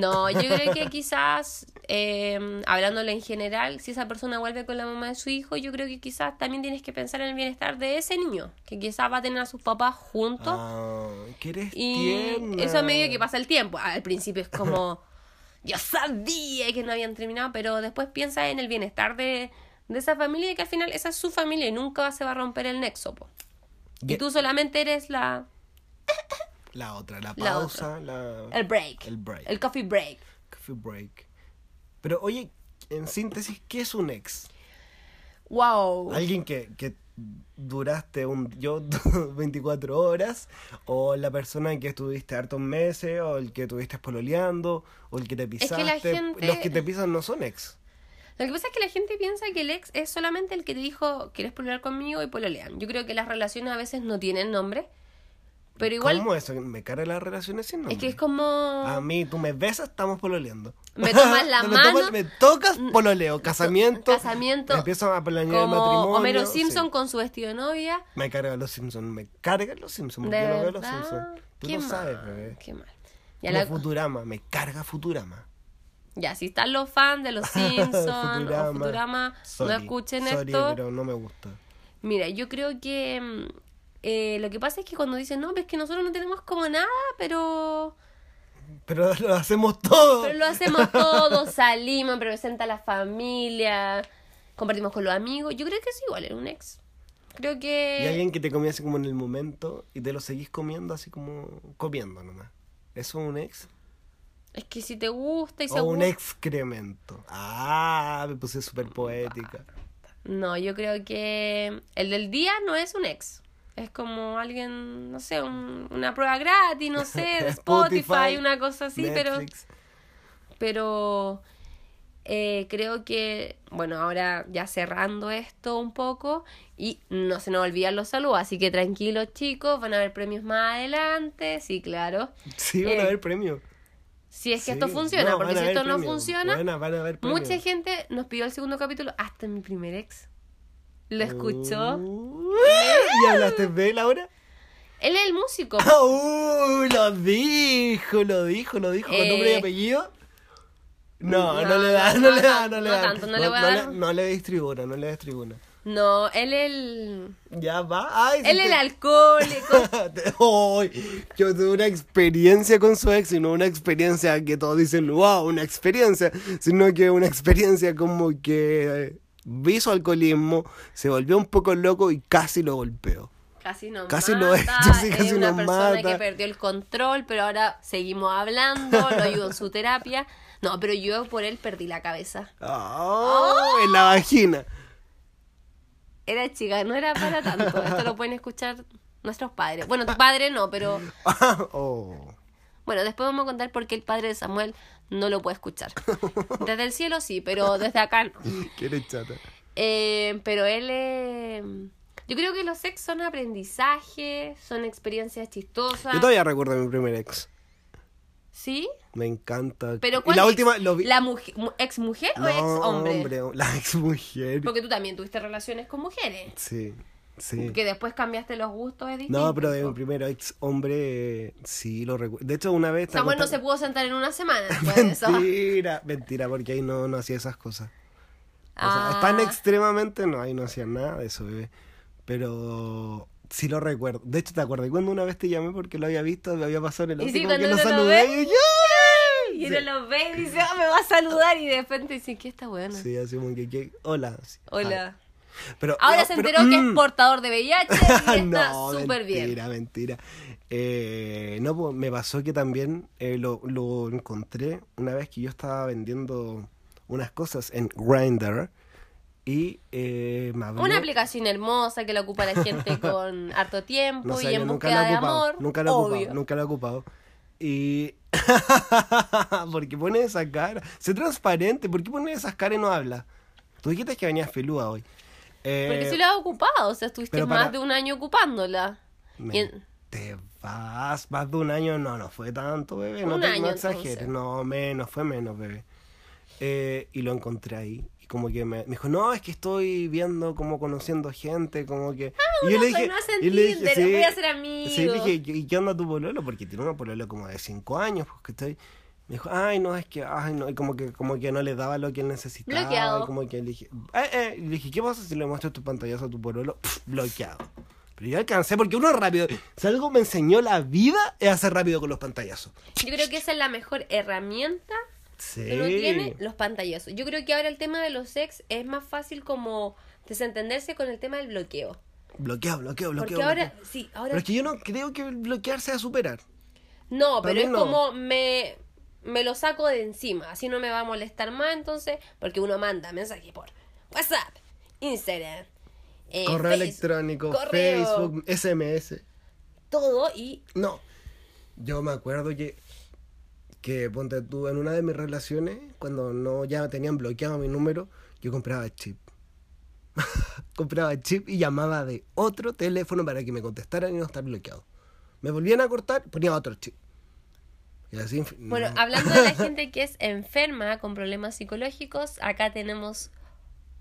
Speaker 2: No, yo creo que quizás, eh, hablándole en general, si esa persona vuelve con la mamá de su hijo, yo creo que quizás también tienes que pensar en el bienestar de ese niño, que quizás va a tener a sus papás juntos.
Speaker 1: Ah, que eres
Speaker 2: y
Speaker 1: tierna.
Speaker 2: eso a medida que pasa el tiempo. Al principio es como, *laughs* yo sabía que no habían terminado, pero después piensa en el bienestar de, de esa familia y que al final esa es su familia y nunca se va a romper el nexo. po. Y tú solamente eres la
Speaker 1: La otra, la pausa, la...
Speaker 2: el break,
Speaker 1: El break.
Speaker 2: el coffee break.
Speaker 1: Coffee break. Pero oye, en síntesis, ¿qué es un ex?
Speaker 2: Wow.
Speaker 1: Alguien que, que duraste un yo *laughs* 24 horas, o la persona que estuviste hartos meses, o el que estuviste pololeando, o el que te
Speaker 2: que
Speaker 1: pisaste.
Speaker 2: la gente-
Speaker 1: Los que te pisan no son ex.
Speaker 2: Lo que pasa es que la gente piensa que el ex es solamente el que te dijo, ¿quieres pololear conmigo? Y pololean. Yo creo que las relaciones a veces no tienen nombre. Pero igual
Speaker 1: ¿Cómo eso? Me carga las relaciones sin nombre.
Speaker 2: es que es como...
Speaker 1: A mí, tú me besas, estamos pololeando.
Speaker 2: Me tomas la *laughs*
Speaker 1: me
Speaker 2: mano.
Speaker 1: tomas- me tocas, pololeo. Casamiento.
Speaker 2: Casamiento.
Speaker 1: Empiezo a planear el
Speaker 2: como
Speaker 1: matrimonio.
Speaker 2: Homero
Speaker 1: sí.
Speaker 2: Simpson con su vestido de novia.
Speaker 1: Me cargan los Simpsons, me cargan los Simpsons. Yo no veo los. Simpsons. Tú
Speaker 2: Qué
Speaker 1: lo
Speaker 2: mal.
Speaker 1: sabes, bebé.
Speaker 2: Qué mal. Ya, la-
Speaker 1: Futurama, me carga Futurama.
Speaker 2: ya, si están los fans de los *laughs* Simpsons o
Speaker 1: Futurama.
Speaker 2: Futurama,
Speaker 1: Sorry,
Speaker 2: no escuchen
Speaker 1: sorry,
Speaker 2: esto.
Speaker 1: pero no me gusta.
Speaker 2: Mira, yo creo que mm, eh, lo que pasa es que cuando dicen, no, es que nosotros no tenemos como nada, pero,
Speaker 1: Pero lo hacemos todo.
Speaker 2: pero lo hacemos todo, salimos, presenta a la familia, compartimos con los amigos. Yo creo que es igual, era un ex. Creo que...
Speaker 1: Y alguien que te comía así como en el momento y te lo seguís comiendo así como comiendo nomás. ¿Eso es un ex?
Speaker 2: Es que si te gusta y se
Speaker 1: O un
Speaker 2: gusta-
Speaker 1: excremento. Ah, me puse súper poética.
Speaker 2: No, yo creo que el del día no es un ex. Es como alguien, no sé, un- una prueba gratis, no sé, *laughs* de Spotify,
Speaker 1: Spotify,
Speaker 2: una cosa así, pero
Speaker 1: Netflix.
Speaker 2: pero eh, creo que, bueno, ahora ya cerrando esto un poco y no se nos olvidan los saludos, así que tranquilos chicos, van a haber premios más adelante, sí, claro.
Speaker 1: Sí, van
Speaker 2: Eh,
Speaker 1: a haber premios.
Speaker 2: Si es que
Speaker 1: Sí.
Speaker 2: esto funciona,
Speaker 1: No,
Speaker 2: porque si esto no funciona,
Speaker 1: van a
Speaker 2: mucha gente nos pidió el segundo capítulo, hasta mi primer ex. ¿Lo escuchó?
Speaker 1: Uh, ¿Y hablaste de él ahora?
Speaker 2: Él es el músico. *laughs*
Speaker 1: ¡Uh! Lo dijo, lo dijo, lo dijo. ¿Con nombre y apellido? No, no, le da,
Speaker 2: no,
Speaker 1: le da, no le da.
Speaker 2: no le voy a dar-
Speaker 1: no le des tribuna, no le des tribuna.
Speaker 2: No, él el.
Speaker 1: Ya va. Ay,
Speaker 2: Él el alcohólico. *laughs*
Speaker 1: Yo tuve una experiencia con su ex y no una experiencia que todos dicen, wow, una experiencia, sino que una experiencia como que vi su alcoholismo, se volvió un poco loco y casi lo golpeó.
Speaker 2: Casi nos
Speaker 1: Casi
Speaker 2: mata.
Speaker 1: lo he hecho, sí, casi
Speaker 2: es una
Speaker 1: nos
Speaker 2: persona
Speaker 1: mata.
Speaker 2: que perdió el control, pero ahora seguimos hablando, lo ayudo en su terapia. No, pero yo por él perdí la cabeza.
Speaker 1: Oh, En la vagina.
Speaker 2: Era chica, no era para tanto. Esto lo pueden escuchar nuestros padres. Bueno, tu padre no, pero *laughs*
Speaker 1: Oh.
Speaker 2: bueno, después vamos a contar por qué el padre de Samuel no lo puede escuchar. *laughs* Desde el cielo sí, pero desde acá no. *laughs*
Speaker 1: ¿Qué chata?
Speaker 2: Eh, pero él eh, Yo creo que los sex son aprendizaje, son experiencias chistosas.
Speaker 1: Yo todavía recuerdo a mi primer ex.
Speaker 2: ¿Sí?
Speaker 1: Me encanta.
Speaker 2: Pero
Speaker 1: y
Speaker 2: ¿cuál
Speaker 1: la
Speaker 2: ex?
Speaker 1: última lo vi.
Speaker 2: ¿La mujer, ex mujer o
Speaker 1: No,
Speaker 2: ex hombre?
Speaker 1: La ex mujer.
Speaker 2: Porque tú también tuviste relaciones con mujeres.
Speaker 1: Sí, sí.
Speaker 2: Que después cambiaste los gustos, es distinto.
Speaker 1: No, pero de mi primer ex hombre, sí lo recuerdo. De hecho, una vez.
Speaker 2: Samuel no se pudo sentar en una semana *laughs* después de eso.
Speaker 1: Mentira, mentira, porque ahí no, no hacía esas cosas. O sea,
Speaker 2: Ah.
Speaker 1: tan extremadamente, no, ahí no hacía nada de eso, bebé. Pero sí lo recuerdo. De hecho, ¿te acuerdas cuando una vez te llamé porque lo había visto, me había pasado en el
Speaker 2: Y
Speaker 1: auto
Speaker 2: sí,
Speaker 1: que
Speaker 2: cuando
Speaker 1: lo saludé y yo, ¡ay!
Speaker 2: Y uno lo ve y dice, ah, me va a saludar. Y de repente dice, ¿qué está bueno?
Speaker 1: Sí, así como que, hola.
Speaker 2: Hola.
Speaker 1: Pero,
Speaker 2: Ahora
Speaker 1: no,
Speaker 2: se
Speaker 1: pero,
Speaker 2: enteró que es
Speaker 1: mm.
Speaker 2: portador de VIH y *laughs* está
Speaker 1: no,
Speaker 2: súper bien.
Speaker 1: mentira, mentira. Eh, no, pues, me pasó que también eh, lo, lo encontré una vez que yo estaba vendiendo unas cosas en Grindr y eh, me habló.
Speaker 2: Una aplicación hermosa que la ocupa la gente *laughs* con harto tiempo
Speaker 1: No sé,
Speaker 2: y en búsqueda de
Speaker 1: ocupado.
Speaker 2: amor.
Speaker 1: Nunca lo he ocupado. Nunca lo he ocupado. Y. *laughs* ¿Por qué pones esa cara? Sé transparente. ¿Por qué pones esas caras y no hablas? Tú dijiste que venías peluda hoy. Eh,
Speaker 2: Porque sí la has ocupado, o sea, estuviste
Speaker 1: pero
Speaker 2: más
Speaker 1: para-
Speaker 2: de un año ocupándola.
Speaker 1: me-
Speaker 2: en-
Speaker 1: Te vas, más de un año, no, no fue tanto, bebé. No,
Speaker 2: Un
Speaker 1: te,
Speaker 2: año,
Speaker 1: no exageres, no, menos, fue menos, bebé. Eh, y lo encontré ahí. Y como que me, me dijo, no, es que estoy viendo, como conociendo gente, como que... y yo le dije, y le
Speaker 2: Tinder, voy a ser amigo.
Speaker 1: Sí, le dije, ¿y qué onda tu pololo? Porque tiene una pololo como de 5 años, pues que estoy... Me dijo, ay, no, es que, ay, no, y como que, como que no le daba lo que él necesitaba.
Speaker 2: Bloqueado.
Speaker 1: Y como que le dije, eh, eh, y le dije, ¿qué pasa si le muestro tu pantallazo a tu pololo? Bloqueado. Pero yo alcancé, porque uno es rápido. Si algo me enseñó la vida, es hacer rápido con los pantallazos.
Speaker 2: Yo creo que esa es la mejor herramienta
Speaker 1: Sí.
Speaker 2: que uno tiene, los pantallazos. Yo creo que ahora el tema de los sex es más fácil como desentenderse con el tema del bloqueo.
Speaker 1: Bloqueado, bloqueo, bloqueo.
Speaker 2: Porque ahora,
Speaker 1: bloqueo.
Speaker 2: sí, ahora...
Speaker 1: Pero es que yo no creo que bloquear sea superar.
Speaker 2: No,
Speaker 1: Para
Speaker 2: pero es
Speaker 1: no.
Speaker 2: como me, me lo saco de encima, así no me va a molestar más entonces, porque uno manda mensajes por WhatsApp, Instagram, eh,
Speaker 1: Correo electrónico,
Speaker 2: correo,
Speaker 1: Facebook, SMS.
Speaker 2: todo y
Speaker 1: No. Yo me acuerdo que, que ponte tú, en una de mis relaciones, cuando no ya tenían bloqueado mi número, yo compraba chip. *laughs* compraba chip y llamaba de otro teléfono para que me contestaran y no estar bloqueado. Me volvían a cortar, ponía otro chip. Y así. infi-
Speaker 2: Bueno,
Speaker 1: no.
Speaker 2: hablando de la *laughs* gente que es enferma con problemas psicológicos, acá tenemos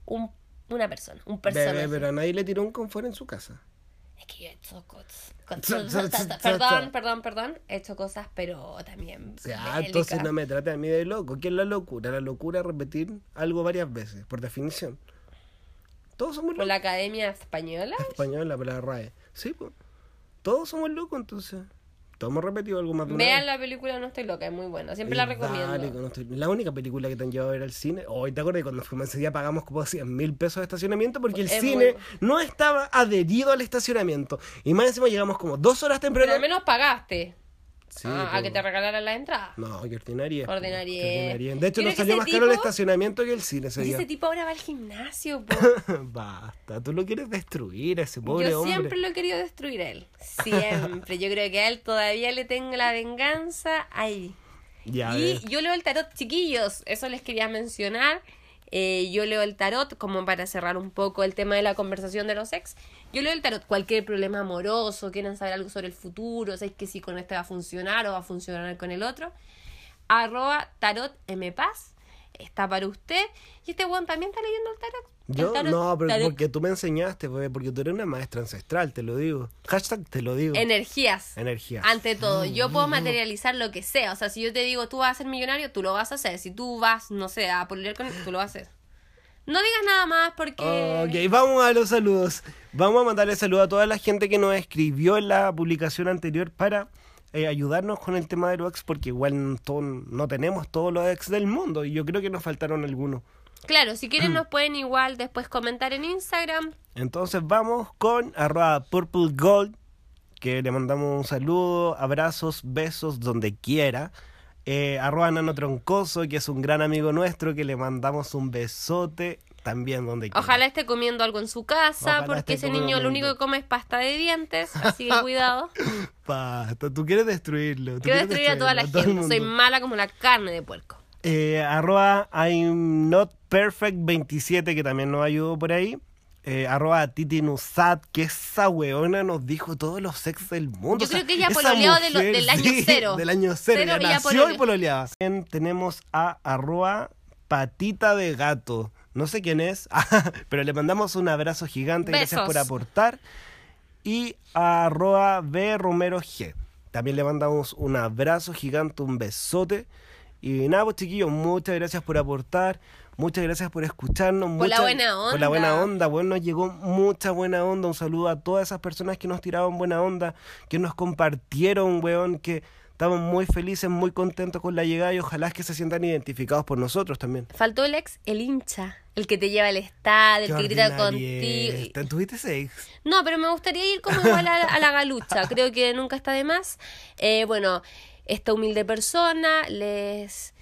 Speaker 2: un, una persona, un personaje.
Speaker 1: Pero a nadie le tiró un confort en su casa.
Speaker 2: Es que yo he hecho cosas.
Speaker 1: Sa- sa- sa- sa-
Speaker 2: Perdón, perdón, perdón. He hecho cosas, pero también.
Speaker 1: O sea,
Speaker 2: bélicas.
Speaker 1: entonces no me trate a mí de loco. ¿Qué es la locura? La locura es repetir algo varias veces, por definición. Todos somos
Speaker 2: ¿Por
Speaker 1: locos.
Speaker 2: la Academia Española?
Speaker 1: Española, para la RAE. Sí, pues. Todos somos locos, entonces. Todos hemos repetido algo más de una
Speaker 2: Vean
Speaker 1: vez.
Speaker 2: la película No Estoy Loca, es muy buena. Siempre la
Speaker 1: dale,
Speaker 2: recomiendo.
Speaker 1: que no estoy- La única película que te han llevado a ver al cine. Hoy te acuerdas cuando fuimos ese día pagamos como 100 mil pesos de estacionamiento porque el
Speaker 2: Es
Speaker 1: cine no estaba adherido al estacionamiento. Y más encima llegamos como dos horas
Speaker 2: Pero
Speaker 1: temprano.
Speaker 2: al menos pagaste
Speaker 1: Sí,
Speaker 2: a, a que te regalaran la entrada.
Speaker 1: No, qué ordinaria.
Speaker 2: ordinarie.
Speaker 1: De hecho,
Speaker 2: Yo
Speaker 1: nos
Speaker 2: que
Speaker 1: salió más caro el
Speaker 2: tipo-
Speaker 1: estacionamiento que el cine ese
Speaker 2: Y
Speaker 1: día.
Speaker 2: ese tipo ahora va al gimnasio. po. *laughs*
Speaker 1: Basta, tú lo quieres destruir a ese pobre
Speaker 2: Yo
Speaker 1: hombre.
Speaker 2: siempre lo he querido destruir a él. Siempre. Yo creo que a él todavía le tengo la venganza ahí.
Speaker 1: Ya,
Speaker 2: y
Speaker 1: ves.
Speaker 2: yo leo el tarot, chiquillos, eso les quería mencionar. Eh, yo leo el tarot como para cerrar un poco el tema de la conversación de los ex. Yo leo el tarot, cualquier problema amoroso, quieren saber algo sobre el futuro, sabéis que si con este va a funcionar o va a funcionar con el otro. Arroba tarot mpaz, está para usted. Y este weón también está leyendo el tarot. El
Speaker 1: Yo,
Speaker 2: tarot-
Speaker 1: no, pero
Speaker 2: tarot-
Speaker 1: porque tú me enseñaste, bebé, porque tú eres una maestra ancestral, te lo digo. Hashtag te lo digo.
Speaker 2: Energías.
Speaker 1: Energía.
Speaker 2: Ante todo, yo puedo materializar lo que sea. O sea, si yo te digo tú vas a ser millonario, tú lo vas a hacer. Si tú vas, no sé, a pololear con él, tú lo vas a hacer. No digas nada más porque...
Speaker 1: Ok, vamos a los saludos. Vamos a mandarle saludos a toda la gente que nos escribió en la publicación anterior para eh, ayudarnos con el tema de los ex, porque igual todo- no tenemos todos los ex del mundo y yo creo que nos faltaron algunos.
Speaker 2: Claro, si quieren *clears throat* nos pueden igual después comentar en Instagram.
Speaker 1: Entonces vamos con arroba purple gold, que le mandamos un saludo, abrazos, besos, donde quiera. Eh, arroba nano troncoso, que es un gran amigo nuestro, que le mandamos un besote también donde quiera.
Speaker 2: Ojalá esté comiendo algo en su casa,
Speaker 1: Ojalá
Speaker 2: porque ese niño lo único que come es pasta de dientes, así que cuidado. *laughs*
Speaker 1: Basta, tú quieres destruirlo. tú
Speaker 2: Quiero
Speaker 1: quieres
Speaker 2: destruir a toda la gente, soy mala como la carne de puerco.
Speaker 1: Eh, arroba I'm not perfect 27 que también nos ayudó por ahí. Eh, arroba Titi Nusat, que esa weona nos dijo todos los sex del mundo.
Speaker 2: Yo
Speaker 1: O sea,
Speaker 2: creo que ella de
Speaker 1: mujer,
Speaker 2: del año
Speaker 1: sí,
Speaker 2: cero.
Speaker 1: Del año cero.
Speaker 2: Cero,
Speaker 1: ella nació y pololeaba. También tenemos a arroba patita de gato. No sé quién es, *laughs* pero le mandamos un abrazo gigante. Gracias por aportar. Y a arroba B Romero G. También le mandamos un abrazo gigante, un besote. Y nada, pues chiquillos, muchas gracias por aportar. Muchas gracias por escucharnos.
Speaker 2: Por la buena
Speaker 1: Por la buena
Speaker 2: onda.
Speaker 1: onda. Bueno, nos llegó mucha buena onda. Un saludo a todas esas personas que nos tiraban buena onda, que nos compartieron, weón, que estamos muy felices, muy contentos con la llegada y ojalá que se sientan identificados por nosotros también.
Speaker 2: Faltó el ex, el hincha, el que te lleva al estadio, el que grita contigo.
Speaker 1: ¿Tuviste ese ex?
Speaker 2: No, pero me gustaría ir como igual a, a la galucha. *laughs* Creo que nunca está de más. Eh, bueno, esta humilde persona les,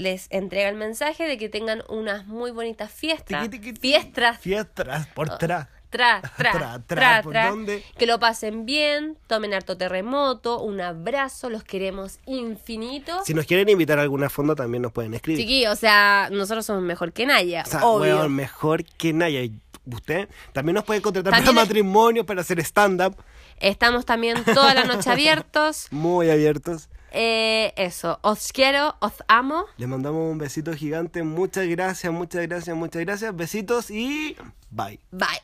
Speaker 2: les entrega el mensaje de que tengan unas muy bonitas fiestas. Fiestas.
Speaker 1: Fiestas, por atrás.
Speaker 2: Tra, tra,
Speaker 1: Tra,
Speaker 2: tra,
Speaker 1: tra, ¿por dónde?
Speaker 2: Que lo pasen bien, tomen harto terremoto, un abrazo, los queremos infinito.
Speaker 1: Si nos quieren invitar a alguna fonda también nos pueden escribir.
Speaker 2: Chiqui, o sea, nosotros somos mejor que Naya,
Speaker 1: O sea,
Speaker 2: obvio.
Speaker 1: mejor que Naya. Usted también nos puede contratar
Speaker 2: También
Speaker 1: para
Speaker 2: es-
Speaker 1: matrimonio, para hacer stand-up.
Speaker 2: Estamos también toda la noche *laughs* abiertos.
Speaker 1: Muy abiertos.
Speaker 2: Eh, eso, os quiero, os amo.
Speaker 1: Les mandamos un besito gigante. Muchas gracias, muchas gracias, muchas gracias. Besitos y bye.
Speaker 2: Bye.